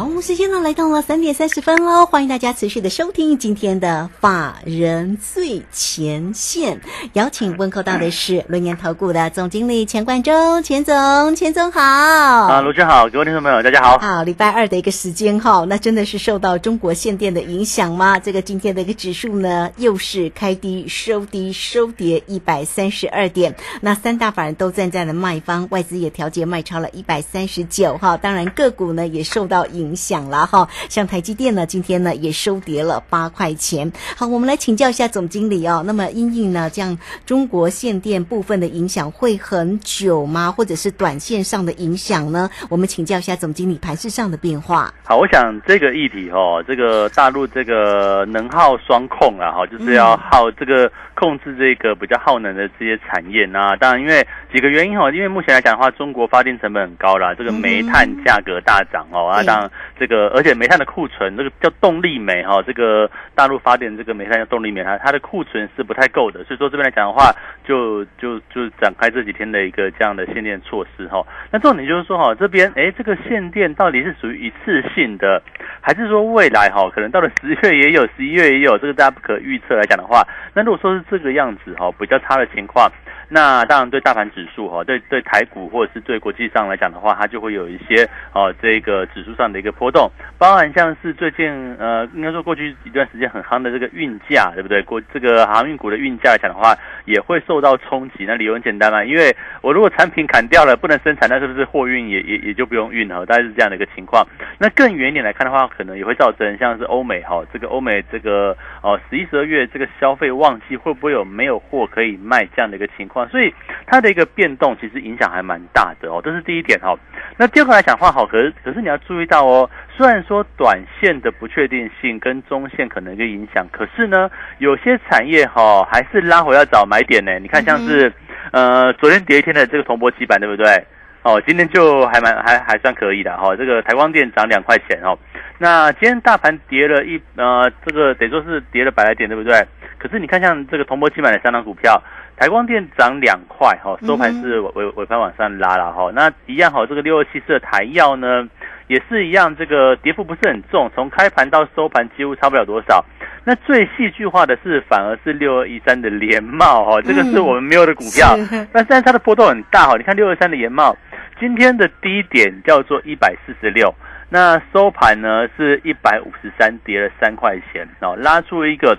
好，时间呢来到了三点三十分喽，欢迎大家持续的收听今天的法人最前线，邀请问候到的是轮研投顾的总经理钱冠中，钱总，钱总好。啊，卢军好，各位听众朋友大家好。好，礼拜二的一个时间哈，那真的是受到中国限电的影响吗？这个今天的一个指数呢，又是开低收低收跌一百三十二点，那三大法人都站在了卖方，外资也调节卖超了一百三十九哈，当然个股呢也受到影响了哈，像台积电呢，今天呢也收跌了八块钱。好，我们来请教一下总经理哦，那么因应呢这样中国限电部分的影响会很久吗？或者是短线上的影响呢？我们请教一下总经理盘势上的变化。好，我想这个议题哦，这个大陆这个能耗双控啊，哈，就是要耗这个控制这个比较耗能的这些产业啊。当然，因为几个原因哦，因为目前来讲的话，中国发电成本很高啦，这个煤炭价格大涨哦，啊，当然这个而且煤炭的库存，这个叫动力煤哈，这个大陆发电这个煤炭叫动力煤，它它的库存是不太够的，所以说这边来讲的话，就就就展开这几天的一个这样的限电措施哈。那重点就是说哈，这边哎，这个限电到底是属于一次性的，还是说未来哈，可能到了 十月也有，十一月也有，这个大家不可预测来讲的话，那如果说是这个样子哈，比较差的情况。那当然，对大盘指数哈，对对台股或者是对国际上来讲的话，它就会有一些哦，这个指数上的一个波动，包含像是最近呃，应该说过去一段时间很夯的这个运价，对不对？过这个航运股的运价来讲的话，也会受到冲击。那理由很简单嘛，因为我如果产品砍掉了，不能生产，那是不是货运也也也就不用运了？大概是这样的一个情况。那更远一点来看的话，可能也会造成像是欧美哈，这个欧美这个哦，十一、十二月这个消费旺季会不会有没有货可以卖这样的一个情况？所以它的一个变动其实影响还蛮大的哦，这是第一点哈。那第二个来讲话好，可是可是你要注意到哦，虽然说短线的不确定性跟中线可能一个影响，可是呢，有些产业哈还是拉回要找买点呢。你看像是呃昨天跌一天的这个铜箔基板，对不对？哦，今天就还蛮还还算可以的哈。这个台光电涨两块钱哦。那今天大盘跌了一呃，这个得说是跌了百来点，对不对？可是你看像这个同箔基板的三档股票。台光电涨两块哈，收盘是尾尾盘往上拉了哈。那一样哈，这个六二七四的台药呢，也是一样，这个跌幅不是很重，从开盘到收盘几乎差不了多少。那最戏剧化的是，反而是六二一三的联茂哈，这个是我们没有的股票，但是它的波动很大哈。你看六二三的联茂，今天的低点叫做一百四十六，那收盘呢是一百五十三，跌了三块钱哦，拉出一个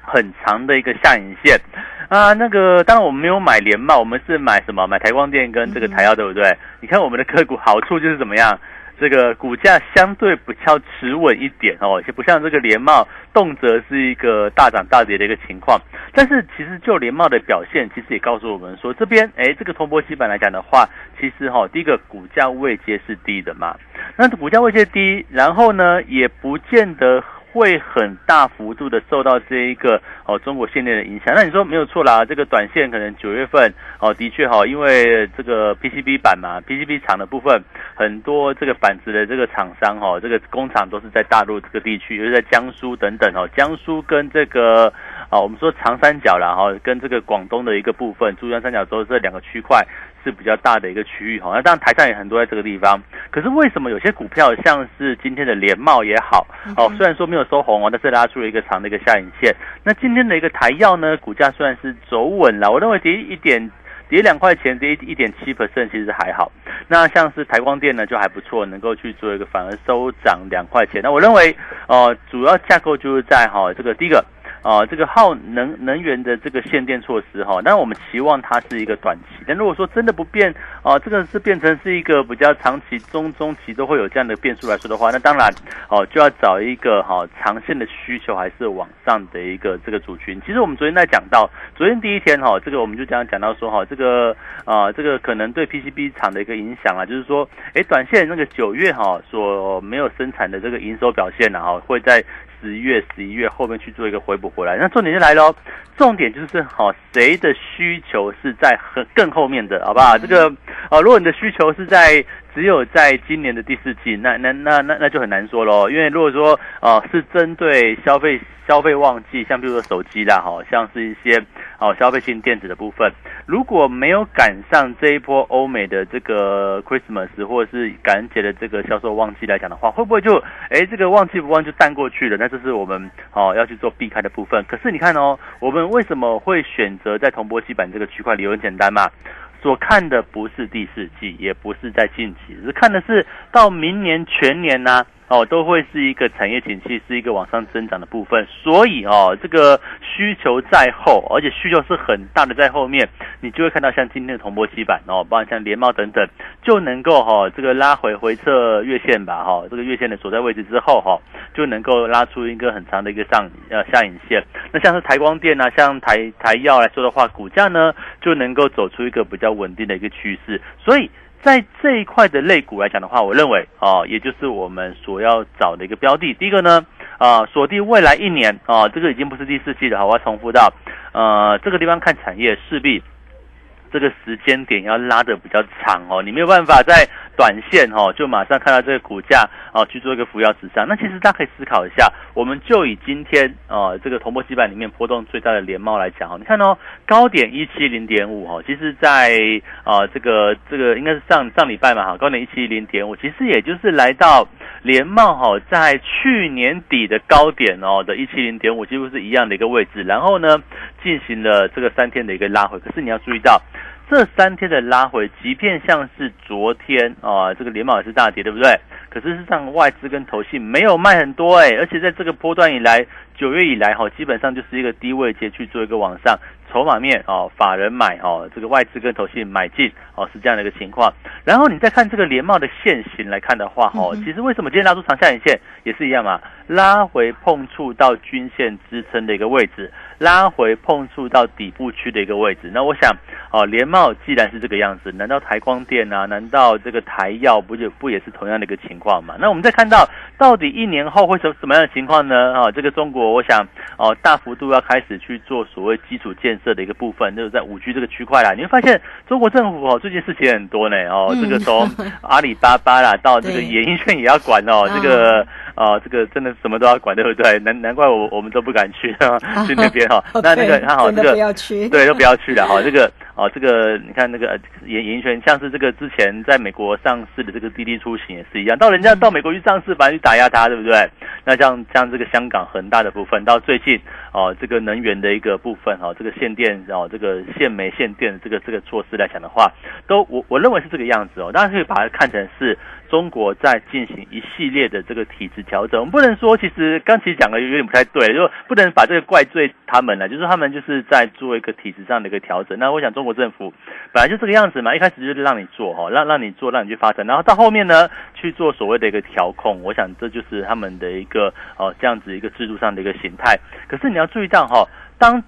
很长的一个下影线。啊，那个当然我们没有买联茂，我们是买什么？买台光电跟这个台药，对不对？你看我们的个股好处就是怎么样？这个股价相对比较持稳一点哦，也不像这个联茂动辄是一个大涨大跌的一个情况。但是其实就联茂的表现，其实也告诉我们说，这边哎，这个通波基板来讲的话，其实哈，第一个股价位阶是低的嘛，那股价位阶低，然后呢，也不见得。会很大幅度的受到这一个哦中国限电的影响，那你说没有错啦，这个短线可能九月份哦的确哈，因为这个 PCB 板嘛，PCB 厂的部分很多这个板子的这个厂商哈，这个工厂都是在大陆这个地区，尤其在江苏等等哦，江苏跟这个啊我们说长三角然后跟这个广东的一个部分珠江三角洲这两个区块。是比较大的一个区域哈，那当然台上也很多在这个地方。可是为什么有些股票像是今天的联茂也好哦，虽然说没有收红哦，但是拉出了一个长的一个下影线。那今天的一个台药呢，股价虽然是走稳了，我认为跌一点，跌两块钱，跌一点七 percent 其实还好。那像是台光电呢，就还不错，能够去做一个反而收涨两块钱。那我认为呃，主要架构就是在哈这个第一个。啊，这个耗能能源的这个限电措施哈，那我们期望它是一个短期。但如果说真的不变哦，这个是变成是一个比较长期、中中期都会有这样的变数来说的话，那当然哦就要找一个哈长线的需求还是往上的一个这个族群。其实我们昨天在讲到，昨天第一天哈，这个我们就讲讲到说哈，这个啊这个可能对 PCB 厂的一个影响啊，就是说，哎，短线那个九月哈所没有生产的这个营收表现呢哈，会在。十一月、十一月后面去做一个回补回来，那重点就来喽。重点就是好，谁的需求是在很更后面的，好不好？这个啊，如果你的需求是在。只有在今年的第四季，那那那那那就很难说喽。因为如果说呃是针对消费消费旺季，像比如说手机啦，哈，像是一些哦消费性电子的部分，如果没有赶上这一波欧美的这个 Christmas 或者是感恩节的这个销售旺季来讲的话，会不会就哎这个旺季不旺就淡过去了？那这是我们哦要去做避开的部分。可是你看哦，我们为什么会选择在铜箔基板这个区块？理由很简单嘛。所看的不是第四季，也不是在近期，是看的是到明年全年呢。哦，都会是一个产业景气，是一个往上增长的部分。所以哦，这个需求在后，而且需求是很大的在后面，你就会看到像今天的铜箔基板哦，包括像联茂等等，就能够哈这个拉回回撤月线吧哈，这个月线的所在位置之后哈，就能够拉出一个很长的一个上呃下影线。那像是台光电啊，像台台药来说的话，股价呢就能够走出一个比较稳定的一个趋势。所以。在这一块的类股来讲的话，我认为啊，也就是我们所要找的一个标的。第一个呢，啊，锁定未来一年啊，这个已经不是第四季了，好我要重复到，呃，这个地方看产业势必这个时间点要拉的比较长哦，你没有办法在。短线哈，就马上看到这个股价啊，去做一个扶摇直上。那其实大家可以思考一下，我们就以今天啊这个铜箔基板里面波动最大的联茂来讲哈，你看哦，高点一七零点五哈，其实在啊这个这个应该是上上礼拜嘛哈，高点一七零点五，其实也就是来到联茂哈在去年底的高点哦的一七零点五，几乎是一样的一个位置，然后呢进行了这个三天的一个拉回，可是你要注意到。这三天的拉回，即便像是昨天啊，这个联茂也是大跌，对不对？可是是上外资跟投信没有卖很多哎，而且在这个波段以来，九月以来哈，基本上就是一个低位接去做一个往上。筹码面哦，法人买哦，这个外资跟投信买进哦，是这样的一个情况。然后你再看这个联茂的线型来看的话哦，其实为什么今天拉出长下影线也是一样嘛？拉回碰触到均线支撑的一个位置，拉回碰触到底部区的一个位置。那我想哦，联茂既然是这个样子，难道台光电啊，难道这个台药不就不也是同样的一个情况嘛？那我们再看到到底一年后会什什么样的情况呢？啊，这个中国我想哦，大幅度要开始去做所谓基础建设。这的一个部分就是在五 G 这个区块啦，你会发现中国政府哦最近事情很多呢哦，这个从 阿里巴巴啦到这个演艺圈也要管哦，这个哦这个真的什么都要管，对不对？难难怪我我们都不敢去去那边哈。那那个看好这个 对都不要去了哈，这个。哦，这个你看那个演演艺圈，像是这个之前在美国上市的这个滴滴出行也是一样，到人家到美国去上市，反正去打压他，对不对？那像像这个香港恒大的部分，到最近哦，这个能源的一个部分哈，这个限电哦，这个限煤限电这个这个措施来讲的话，都我我认为是这个样子哦，当然可以把它看成是。中国在进行一系列的这个体制调整，我们不能说，其实刚其实讲的有点不太对，就不能把这个怪罪他们了，就是他们就是在做一个体制上的一个调整。那我想中国政府本来就这个样子嘛，一开始就是让你做哈，让让你做，让你去发展，然后到后面呢去做所谓的一个调控，我想这就是他们的一个哦这样子一个制度上的一个形态。可是你要注意到哈，当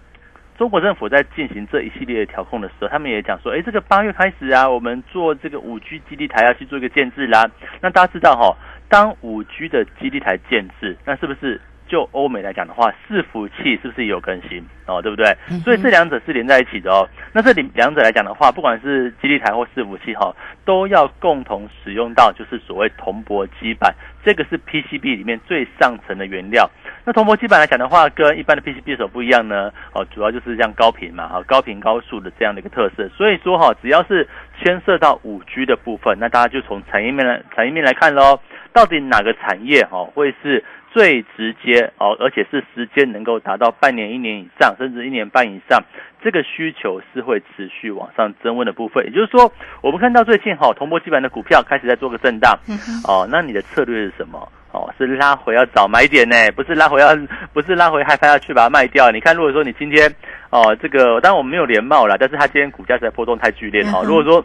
中国政府在进行这一系列的调控的时候，他们也讲说，哎，这个八月开始啊，我们做这个五 G 基地台要去做一个建制啦。那大家知道哈，当五 G 的基地台建制，那是不是就欧美来讲的话，伺服器是不是也有更新哦？对不对？所以这两者是连在一起的哦。那这里两者来讲的话，不管是基地台或伺服器哈，都要共同使用到就是所谓铜箔基板，这个是 PCB 里面最上层的原料。那铜箔基板来讲的话，跟一般的 PCB 手不一样呢，哦，主要就是像高频嘛，哈，高频高速的这样的一个特色。所以说哈，只要是牵涉到五 G 的部分，那大家就从产业面来产业面来看喽，到底哪个产业哈会是最直接哦，而且是时间能够达到半年、一年以上，甚至一年半以上，这个需求是会持续往上增温的部分。也就是说，我们看到最近哈，铜箔基板的股票开始在做个震荡，哦，那你的策略是什么？哦，是拉回要找买点呢，不是拉回要，不是拉回害怕要去把它卖掉。你看，如果说你今天，哦，这个当然我们没有连帽了，但是它今天股价实在波动太剧烈哈。如果说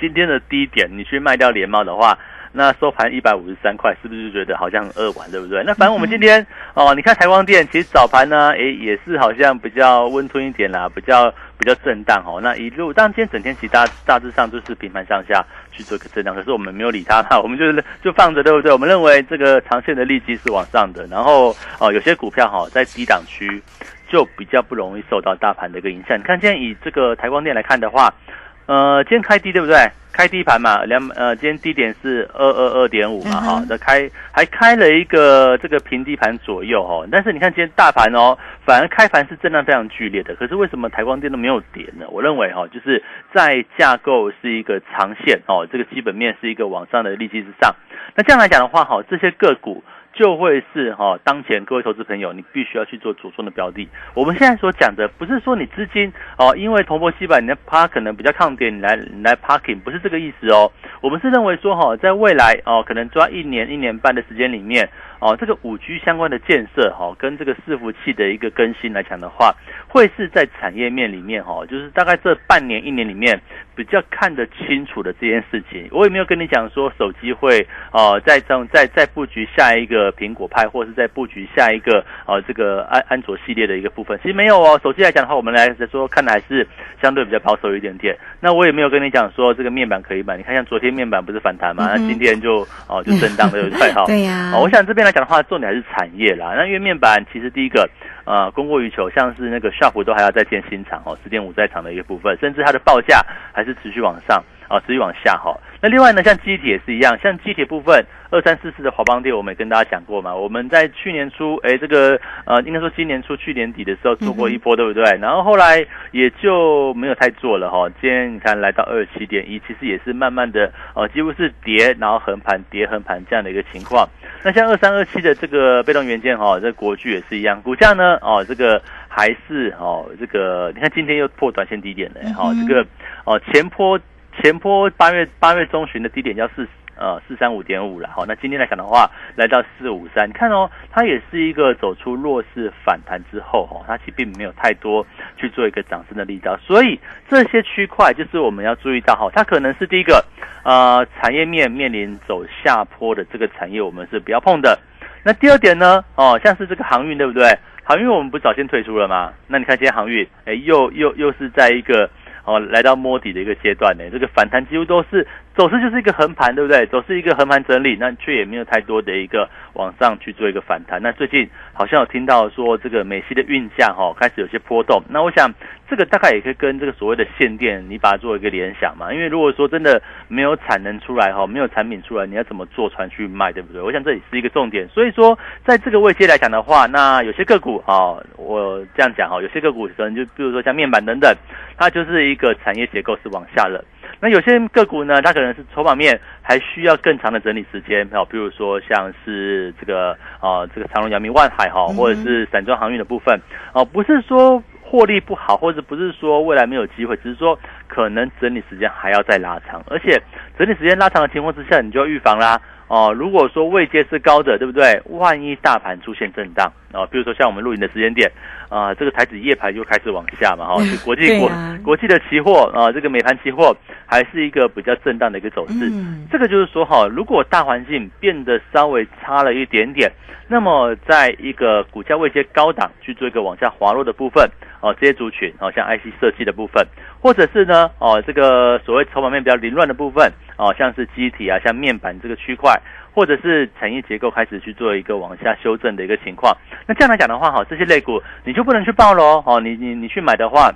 今天的低点你去卖掉连帽的话。那收盘一百五十三块，是不是就觉得好像很扼腕，对不对？那反正我们今天哦，你看台光电，其实早盘呢，诶也是好像比较温吞一点啦，比较比较震荡哦。那一路，当然今天整天其实大大致上就是平盘上下去做一个震荡，可是我们没有理它哈，我们就是就放着，对不对？我们认为这个长线的利基是往上的，然后哦，有些股票哈在低档区就比较不容易受到大盘的一个影响。你看今天以这个台光电来看的话。呃，今天开低对不对？开低盘嘛，两呃，今天低点是二二二点五嘛，哈，那开还开了一个这个平低盘左右哈，但是你看今天大盘哦，反而开盘是震荡非常剧烈的，可是为什么台光电都没有跌呢？我认为哈，就是在架构是一个长线哦，这个基本面是一个往上的利基之上，那这样来讲的话哈，这些个股。就会是哈，当前各位投资朋友，你必须要去做主动的标的。我们现在所讲的，不是说你资金哦，因为铜箔西板你的趴可能比较抗跌，你来你来 parking，不是这个意思哦。我们是认为说哈，在未来哦，可能抓一年一年半的时间里面哦，这个五 G 相关的建设哈，跟这个伺服器的一个更新来讲的话，会是在产业面里面哈，就是大概这半年一年里面比较看得清楚的这件事情。我也没有跟你讲说手机会哦，在这在在布局下一个。苹果派，或是在布局下一个呃这个安安卓系列的一个部分，其实没有哦。手机来讲的话，我们来说看的还是相对比较保守一点点。那我也没有跟你讲说这个面板可以买，你看像昨天面板不是反弹嘛，那今天就哦就震荡的 对好。对呀。我想这边来讲的话，重点还是产业啦。那因为面板其实第一个呃供过于求，像是那个 s h o p 都还要再建新厂哦，十点五在厂的一个部分，甚至它的报价还是持续往上。啊，持续往下哈。那另外呢，像机体也是一样，像机体部分二三四四的华邦电，我们也跟大家讲过嘛。我们在去年初，哎，这个呃，应该说今年初、去年底的时候做过一波，对不对？然后后来也就没有太做了哈。今天你看来到二七点一，其实也是慢慢的呃，几乎是跌，然后横盘跌横盘这样的一个情况。那像二三二七的这个被动元件哈，这国巨也是一样，股价呢哦，这个还是哦，这个你看今天又破短线低点了哈，这个哦前坡。前坡八月八月中旬的低点叫四呃四三五点五了，好，那今天来讲的话，来到四五三，你看哦，它也是一个走出弱势反弹之后，哈，它其实并没有太多去做一个涨升的力道，所以这些区块就是我们要注意到，哈，它可能是第一个呃产业面面临走下坡的这个产业，我们是不要碰的。那第二点呢，哦，像是这个航运，对不对？航运我们不早先退出了吗？那你看今天航运，哎，又又又是在一个。哦，来到摸底的一个阶段呢，这个反弹几乎都是走势就是一个横盘，对不对？走势一个横盘整理，那却也没有太多的一个往上去做一个反弹。那最近好像有听到说这个美系的运价哈开始有些波动，那我想这个大概也可以跟这个所谓的限电，你把它做一个联想嘛。因为如果说真的没有产能出来哈，没有产品出来，你要怎么坐船去卖，对不对？我想这也是一个重点。所以说，在这个位阶来讲的话，那有些个股哈，我这样讲哈，有些个股可能就比如说像面板等等，它就是一个产业结构是往下了，那有些个股呢，它可能是筹码面还需要更长的整理时间，好，比如说像是这个啊，这个长隆、阳明、万海哈，或者是散装航运的部分，哦，不是说获利不好，或者不是说未来没有机会，只是说可能整理时间还要再拉长，而且整理时间拉长的情况之下，你就要预防啦。哦，如果说位阶是高的，对不对？万一大盘出现震荡啊，比如说像我们录影的时间点啊，这个台子夜盘就开始往下嘛，哈，国际 国国际的期货啊，这个美盘期货还是一个比较震荡的一个走势。这个就是说哈，如果大环境变得稍微差了一点点，那么在一个股价位阶高档去做一个往下滑落的部分哦，这些族群哦，像 IC 设计的部分，或者是呢哦，这个所谓筹码面比较凌乱的部分。哦，像是机体啊，像面板这个区块，或者是产业结构开始去做一个往下修正的一个情况。那这样来讲的话，哈，这些类股你就不能去报喽。哦，你你你去买的话，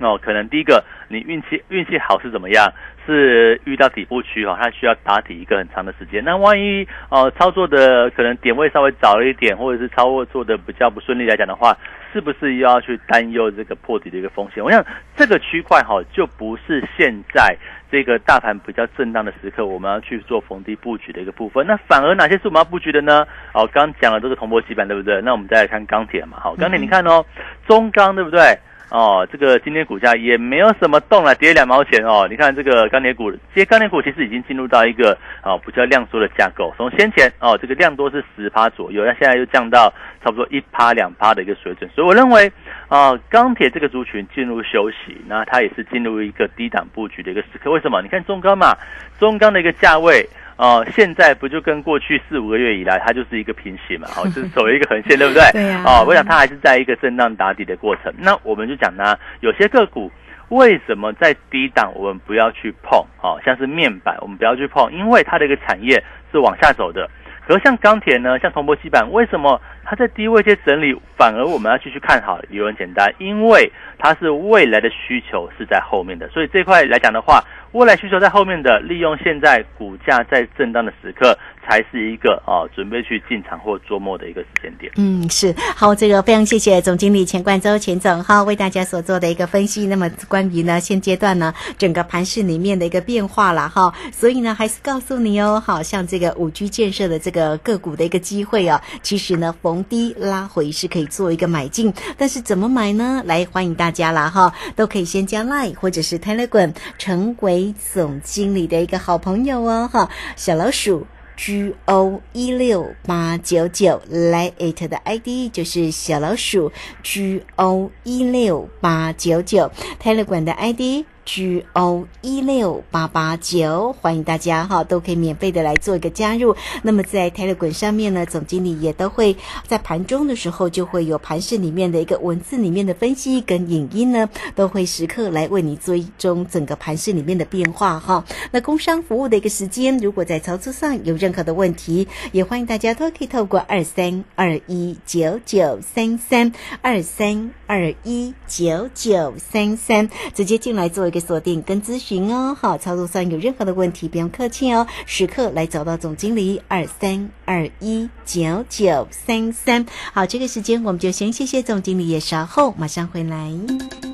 哦，可能第一个你运气运气好是怎么样？是遇到底部区哈，它需要打底一个很长的时间。那万一哦操作的可能点位稍微早了一点，或者是操作做的比较不顺利来讲的话，是不是又要去担忧这个破底的一个风险？我想这个区块哈，就不是现在这个大盘比较震荡的时刻，我们要去做逢低布局的一个部分。那反而哪些是我们要布局的呢？哦，刚讲了这个铜箔基板，对不对？那我们再来看钢铁嘛。好，钢铁你看哦，中钢对不对？哦，这个今天股价也没有什么动了，跌两毛钱哦。你看这个钢铁股，这些钢铁股其实已经进入到一个哦比较量缩的架构。从先前哦这个量多是十趴左右，那现在又降到差不多一趴两趴的一个水准。所以我认为啊，钢铁这个族群进入休息，那它也是进入一个低档布局的一个时刻。为什么？你看中钢嘛，中钢的一个价位。哦，现在不就跟过去四五个月以来，它就是一个平行嘛，哦，就是走一个横线，对不对？对呀。哦，我想它还是在一个震荡打底的过程。那我们就讲呢，有些个股为什么在低档我们不要去碰？哦，像是面板，我们不要去碰，因为它的一个产业是往下走的。可是像钢铁呢，像铜箔基板，为什么它在低位阶整理，反而我们要继续看好？理由很简单，因为它是未来的需求是在后面的，所以这块来讲的话。未来需求在后面的，利用现在股价在震荡的时刻。才是一个啊，准备去进场或做末的一个时间点。嗯，是好，这个非常谢谢总经理钱冠周钱总哈，为大家所做的一个分析。那么关于呢现阶段呢整个盘市里面的一个变化了哈，所以呢还是告诉你哦，好像这个五 G 建设的这个个股的一个机会啊，其实呢逢低拉回是可以做一个买进，但是怎么买呢？来欢迎大家啦哈，都可以先加 Line 或者是 Telegram 成为总经理的一个好朋友哦哈，小老鼠。G O 一六八九九来 it 的 ID 就是小老鼠 GO 一六八九九 Telegram 的 ID。G O 一六八八九，欢迎大家哈，都可以免费的来做一个加入。那么在 Telegram 上面呢，总经理也都会在盘中的时候就会有盘市里面的一个文字里面的分析跟影音呢，都会时刻来为你追踪整个盘市里面的变化哈。那工商服务的一个时间，如果在操作上有任何的问题，也欢迎大家都可以透过二三二一九九三三二三二一九九三三直接进来做一个。锁定跟咨询哦，好，操作上有任何的问题，不用客气哦，时刻来找到总经理二三二一九九三三。好，这个时间我们就先谢谢总经理，也稍后马上回来。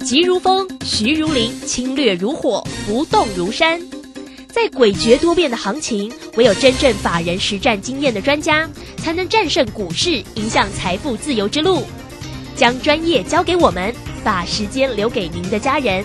急如风，徐如林，侵略如火，不动如山。在诡谲多变的行情，唯有真正法人实战经验的专家，才能战胜股市，迎向财富自由之路。将专业交给我们，把时间留给您的家人。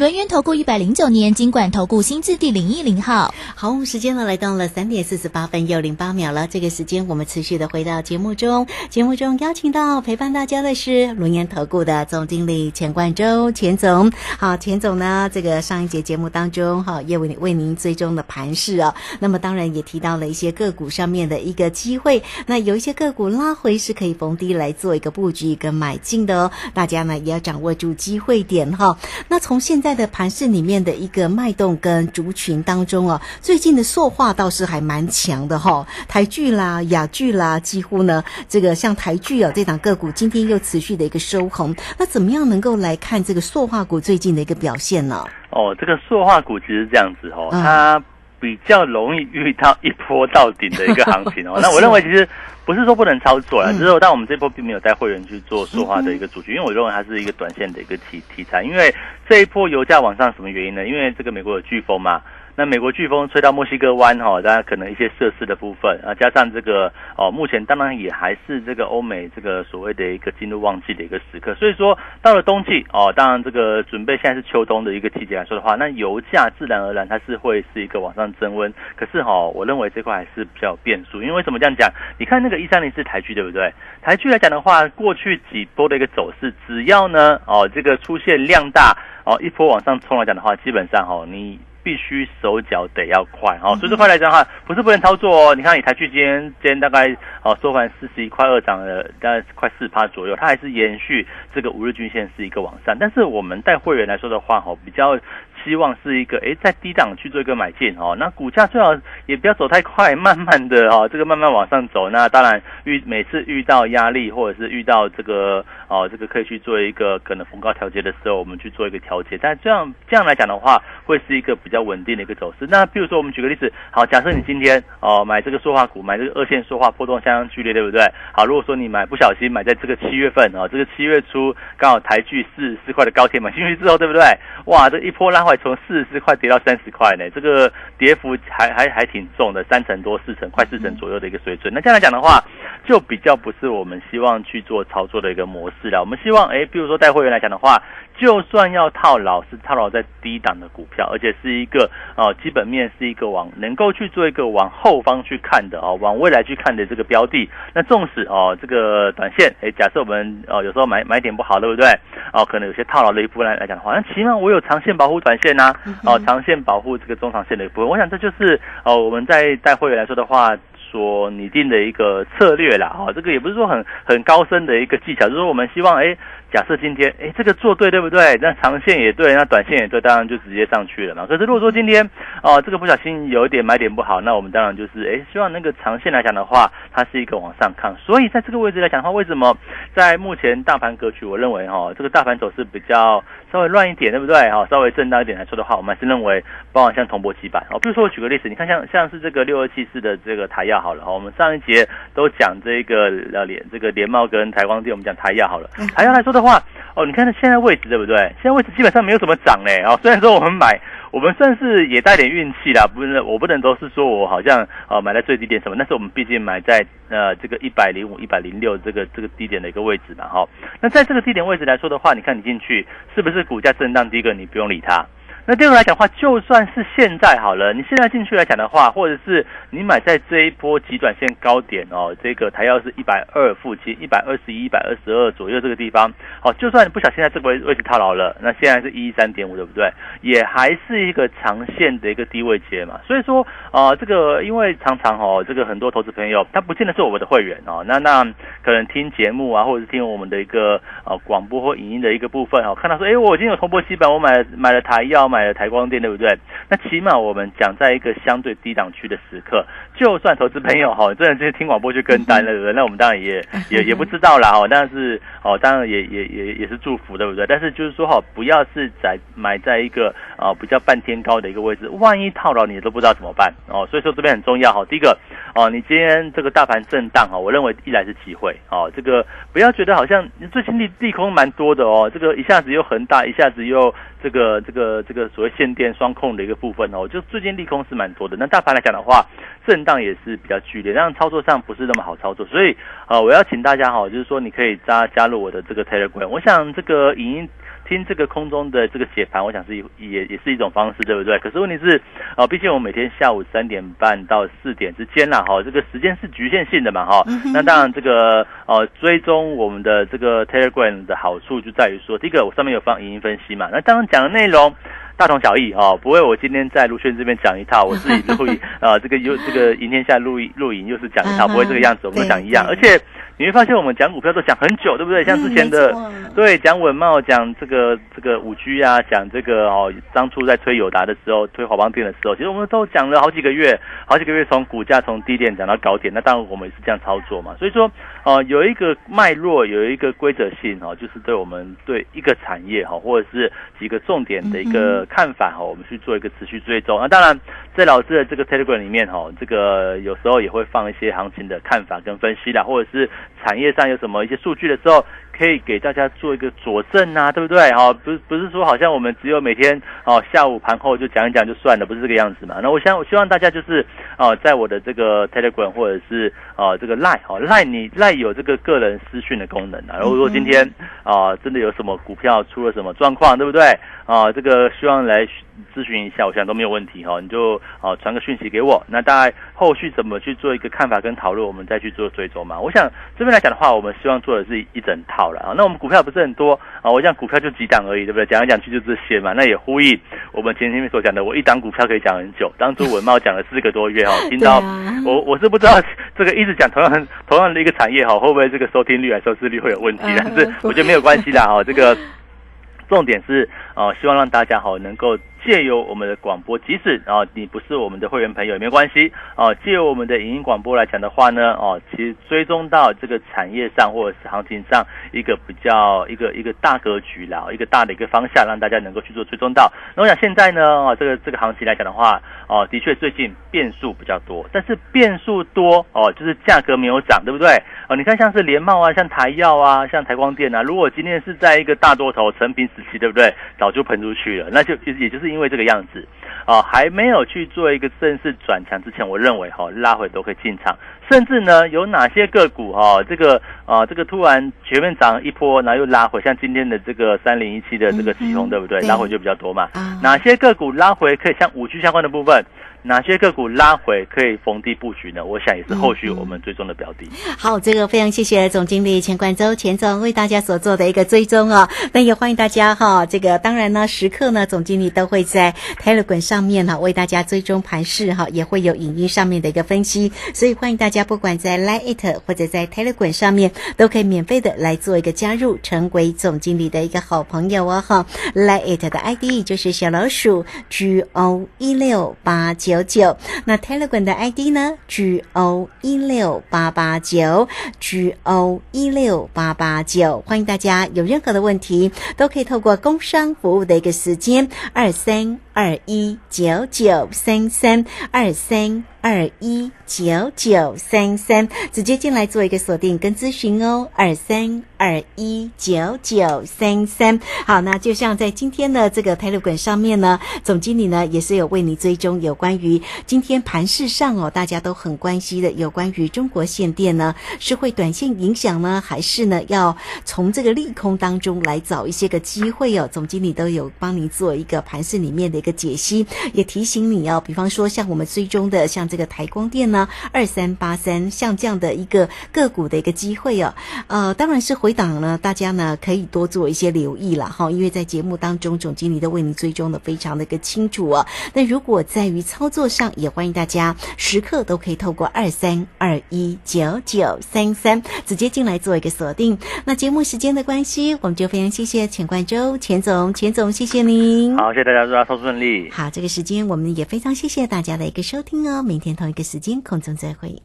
轮源投顾一百零九年金管投顾新字第零一零号，好，我们时间呢来到了三点四十八分又零八秒了。这个时间我们持续的回到节目中，节目中邀请到陪伴大家的是轮源投顾的总经理钱冠周钱总。好，钱总呢，这个上一节节目当中哈，也为为您追踪的盘势啊，那么当然也提到了一些个股上面的一个机会。那有一些个股拉回是可以逢低来做一个布局跟买进的哦，大家呢也要掌握住机会点哈。那从现在的盘市里面的一个脉动跟族群当中哦，最近的塑化倒是还蛮强的哈，台剧啦、雅剧啦，几乎呢这个像台剧哦这档个股今天又持续的一个收红，那怎么样能够来看这个塑化股最近的一个表现呢？哦，这个塑化股其实这样子哦，它比较容易遇到一波到顶的一个行情哦。那我认为其实。不是说不能操作啦，只是但我们这波并没有带会员去做说话的一个主角，因为我认为它是一个短线的一个题题材。因为这一波油价往上什么原因呢？因为这个美国有飓风嘛。那美国飓风吹到墨西哥湾哈，大家可能一些设施的部分啊，加上这个哦，目前当然也还是这个欧美这个所谓的一个进入旺季的一个时刻，所以说到了冬季哦，当然这个准备现在是秋冬的一个季节来说的话，那油价自然而然它是会是一个往上增温。可是哈，我认为这块还是比较有变数，因为为什么这样讲？你看那个一三零四台剧对不对？台剧来讲的话，过去几波的一个走势，只要呢哦这个出现量大哦一波往上冲来讲的话，基本上哈你。必须手脚得要快哦。所以这块来讲的话，不是不能操作哦。你看，你台区今天今天大概哦收盘四十一块二，涨了大概快四趴左右，它还是延续这个五日均线是一个往上。但是我们带会员来说的话，哈，比较。希望是一个诶，在低档去做一个买进哦，那股价最好也不要走太快，慢慢的哦，这个慢慢往上走。那当然遇每次遇到压力或者是遇到这个哦，这个可以去做一个可能逢高调节的时候，我们去做一个调节。但这样这样来讲的话，会是一个比较稳定的一个走势。那比如说我们举个例子，好，假设你今天哦买这个塑化股，买这个二线塑化波动相当剧烈，对不对？好，如果说你买不小心买在这个七月份哦，这个七月初刚好台剧四十四块的高铁买进去之后，对不对？哇，这一波拉。从四十块跌到三十块呢，这个跌幅还还还挺重的，三成多、四成、快四成左右的一个水准。那这样来讲的话，就比较不是我们希望去做操作的一个模式了。我们希望，哎，比如说带会员来讲的话。就算要套牢，是套牢在低档的股票，而且是一个哦，基本面是一个往能够去做一个往后方去看的哦，往未来去看的这个标的。那纵使哦，这个短线，哎，假设我们哦有时候买买点不好，对不对？哦，可能有些套牢的一部分来来讲的话，那起码我有长线保护短线呐，哦，长线保护这个中长线的一部分。我想这就是哦，我们在带会员来说的话。所拟定的一个策略啦，哈，这个也不是说很很高深的一个技巧，就是说我们希望，哎，假设今天，哎，这个做对，对不对？那长线也对，那短线也对，当然就直接上去了嘛。可是如果说今天，哦，这个不小心有一点买点不好，那我们当然就是，哎，希望那个长线来讲的话，它是一个往上看。所以在这个位置来讲的话，为什么在目前大盘格局，我认为哈，这个大盘走势比较。稍微乱一点，对不对？哈，稍微震荡一点来说的话，我们还是认为，包含像铜箔基板哦。比如说，我举个例子，你看像像是这个六二七四的这个台药好了哈。我们上一节都讲这个呃联这个联茂跟台光电，我们讲台药好了。台药来说的的话，哦，你看它现在位置对不对？现在位置基本上没有什么涨嘞哦。虽然说我们买。我们算是也带点运气啦，不是我不能都是说我好像呃买在最低点什么，但是我们毕竟买在呃这个一百零五、一百零六这个这个低点的一个位置嘛，哈。那在这个低点位置来说的话，你看你进去是不是股价震荡？第一个你不用理它。那第二个来讲的话，就算是现在好了，你现在进去来讲的话，或者是你买在这一波极短线高点哦，这个台药是一百二附近，一百二十一、一百二十二左右这个地方，好，就算你不小心在这个位位置套牢了，那现在是一一三点五，对不对？也还是一个长线的一个低位阶嘛。所以说，啊，这个因为常常哦，这个很多投资朋友他不见得是我们的会员哦，那那可能听节目啊，或者是听我们的一个呃广播或影音的一个部分哦，看到说，哎，我已经有通波基本，我买买了台药，买。买了台光电对不对？那起码我们讲在一个相对低档区的时刻，就算投资朋友哈，真的就是听广播就跟单了，对不对？那我们当然也也也不知道啦哈，但是哦，当然也也也也是祝福，对不对？但是就是说哈，不要是在买在一个啊比较半天高的一个位置，万一套牢你都不知道怎么办哦。所以说这边很重要哈。第一个哦，你今天这个大盘震荡哈，我认为一来是机会哦，这个不要觉得好像最近利利空蛮多的哦，这个一下子又恒大，一下子又。这个这个这个所谓限电双控的一个部分哦，就最近利空是蛮多的。那大盘来讲的话，震荡也是比较剧烈，让操作上不是那么好操作。所以呃，我要请大家哈，就是说你可以加加入我的这个 Telegram。我想这个影音。听这个空中的这个解盘，我想是也也是一种方式，对不对？可是问题是，哦，毕竟我们每天下午三点半到四点之间啦，哈，这个时间是局限性的嘛，哈。那当然，这个呃，追踪我们的这个 Telegram 的好处就在于说，第一个我上面有放影音分析嘛，那当然讲的内容大同小异啊，不会我今天在卢轩这边讲一套，我自己录影啊，这个又这个赢天下录录影又是讲一套，不会这个样子，我们都讲一样，而且。你会发现我们讲股票都讲很久，对不对？像之前的对讲稳茂，讲这个这个五 G 啊，讲这个哦，当初在推友达的时候，推华邦电的时候，其实我们都讲了好几个月，好几个月从股价从低点讲到高点。那当然我们也是这样操作嘛。所以说，呃，有一个脉络，有一个规则性哦，就是对我们对一个产业哈，或者是几个重点的一个看法哈，我们去做一个持续追踪。那当然，在老师的这个 Telegram 里面哈，这个有时候也会放一些行情的看法跟分析啦，或者是。产业上有什么一些数据的时候，可以给大家做一个佐证啊，对不对？哈，不是不是说好像我们只有每天哦下午盘后就讲一讲就算了，不是这个样子嘛？那我想我希望大家就是哦，在我的这个 Telegram 或者是哦这个 Line 哦 Line 你 Line 有这个个人私讯的功能啊。如果说今天啊真的有什么股票出了什么状况，对不对？啊，这个希望来咨询一下，我想都没有问题哈。你就啊传个讯息给我，那大概后续怎么去做一个看法跟讨论，我们再去做追踪嘛。我想这边来讲的话，我们希望做的是一整套票了啊。那我们股票不是很多啊，我讲股票就几档而已，对不对？讲来讲去就这些嘛。那也呼应我们前面所讲的，我一档股票可以讲很久。当初文茂讲了四个多月哈，听到我我是不知道这个一直讲同样同样的一个产业哈，会不会这个收听率啊收视率会有问题？但是我觉得没有关系啦哈，这个 重点是哦，希望让大家好能够。借由我们的广播，即使啊你不是我们的会员朋友也没关系哦。借由我们的影音广播来讲的话呢，哦，其实追踪到这个产业上或者是行情上一个比较一个一个大格局啦，一个大的一个方向，让大家能够去做追踪到。那我想现在呢，哦，这个这个行情来讲的话，哦，的确最近变数比较多，但是变数多哦，就是价格没有涨，对不对？哦，你看像是联茂啊，像台药啊，像台光电啊，如果今天是在一个大多头成平时期，对不对？早就喷出去了，那就其实也就是。因为这个样子，啊，还没有去做一个正式转强之前，我认为哈拉回都可以进场，甚至呢有哪些个股哈，这个啊这个突然前面涨一波，然后又拉回，像今天的这个三零一七的这个起红，对不对？拉回就比较多嘛。哪些个股拉回可以像五 G 相关的部分？哪些个股拉回可以逢低布局呢？我想也是后续我们追踪的标的。好，这个非常谢谢总经理钱冠洲钱总为大家所做的一个追踪啊。那也欢迎大家哈，这个当然呢，时刻呢，总经理都会在 Telegram 上面哈为大家追踪盘势哈，也会有影音上面的一个分析。所以欢迎大家不管在 Lite 或者在 Telegram 上面，都可以免费的来做一个加入，成为总经理的一个好朋友哦哈。Lite 的 ID 就是小老鼠 G O 一六八九。九九，那 Telegram 的 ID 呢？G O 一六八八九，G O 一六八八九，欢迎大家有任何的问题，都可以透过工商服务的一个时间二三二一九九三三二三。二一九九三三，直接进来做一个锁定跟咨询哦。二三二一九九三三，好，那就像在今天的这个 tele 本上面呢，总经理呢也是有为你追踪有关于今天盘市上哦，大家都很关心的有关于中国限电呢，是会短线影响呢，还是呢要从这个利空当中来找一些个机会哦？总经理都有帮你做一个盘市里面的一个解析，也提醒你哦，比方说像我们追踪的像。这个台光电呢，二三八三，像这样的一个个股的一个机会哦，呃，当然是回档呢，大家呢可以多做一些留意了哈，因为在节目当中，总经理都为你追踪的非常的一个清楚哦。那如果在于操作上，也欢迎大家时刻都可以透过二三二一九九三三直接进来做一个锁定。那节目时间的关系，我们就非常谢谢钱冠洲钱总，钱总谢谢您。好，谢谢大家，祝大家操作顺利。好，这个时间我们也非常谢谢大家的一个收听哦，明。天同一个时间空中再会。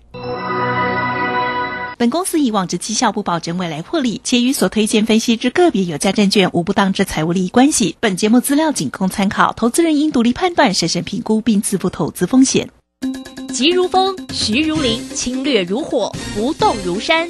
本公司以往之绩效不保证未来获利，且与所推荐分析之个别有价证券无不当之财务利益关系。本节目资料仅供参考，投资人应独立判断、审慎评估并自负投资风险。急如风，徐如林，侵略如火，不动如山。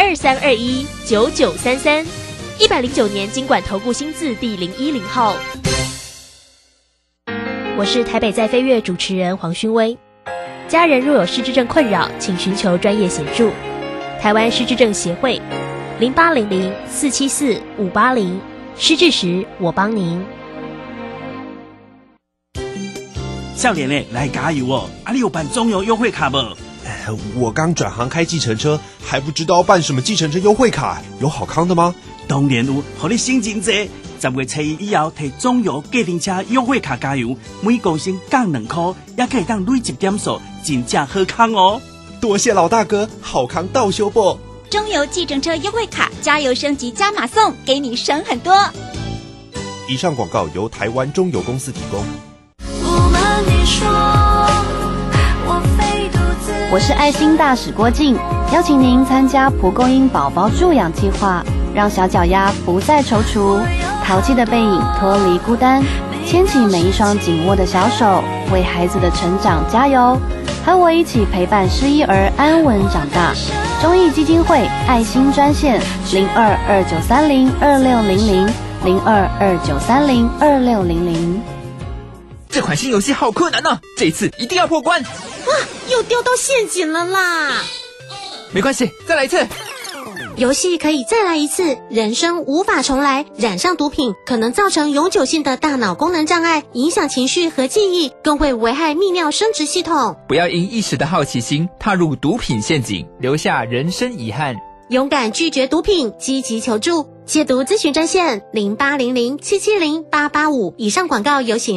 二三二一九九三三，一百零九年经管投顾新字第零一零号。我是台北在飞跃主持人黄勋威。家人若有失智症困扰，请寻求专业协助。台湾失智症协会，零八零零四七四五八零。失智时，我帮您。少年嘞，来加油哦！啊，你有办中油优惠卡不？我刚转行开计程车，还不知道办什么计程车优惠卡，有好康的吗？当然有，和你心情这。十月初一以后，提中油计程车优惠卡加油，每公升降两块，也可以当累积点数，真正好康哦！多谢老大哥，好康到修不？中油计程车优惠卡，加油升级加码送，给你省很多。以上广告由台湾中油公司提供。我是爱心大使郭靖，邀请您参加蒲公英宝宝助养计划，让小脚丫不再踌躇。淘气的背影，脱离孤单，牵起每一双紧握的小手，为孩子的成长加油，和我一起陪伴失依儿安稳长大。中义基金会爱心专线零二二九三零二六零零零二二九三零二六零零。这款新游戏好困难呢、这次一定要破关。啊，又掉到陷阱了啦！没关系，再来一次。游戏可以再来一次，人生无法重来。染上毒品可能造成永久性的大脑功能障碍，影响情绪和记忆，更会危害泌尿生殖系统。不要因一时的好奇心踏入毒品陷阱，留下人生遗憾。勇敢拒绝毒品，积极求助。戒毒咨询专线零八零零七七零八八五。以上广告有请。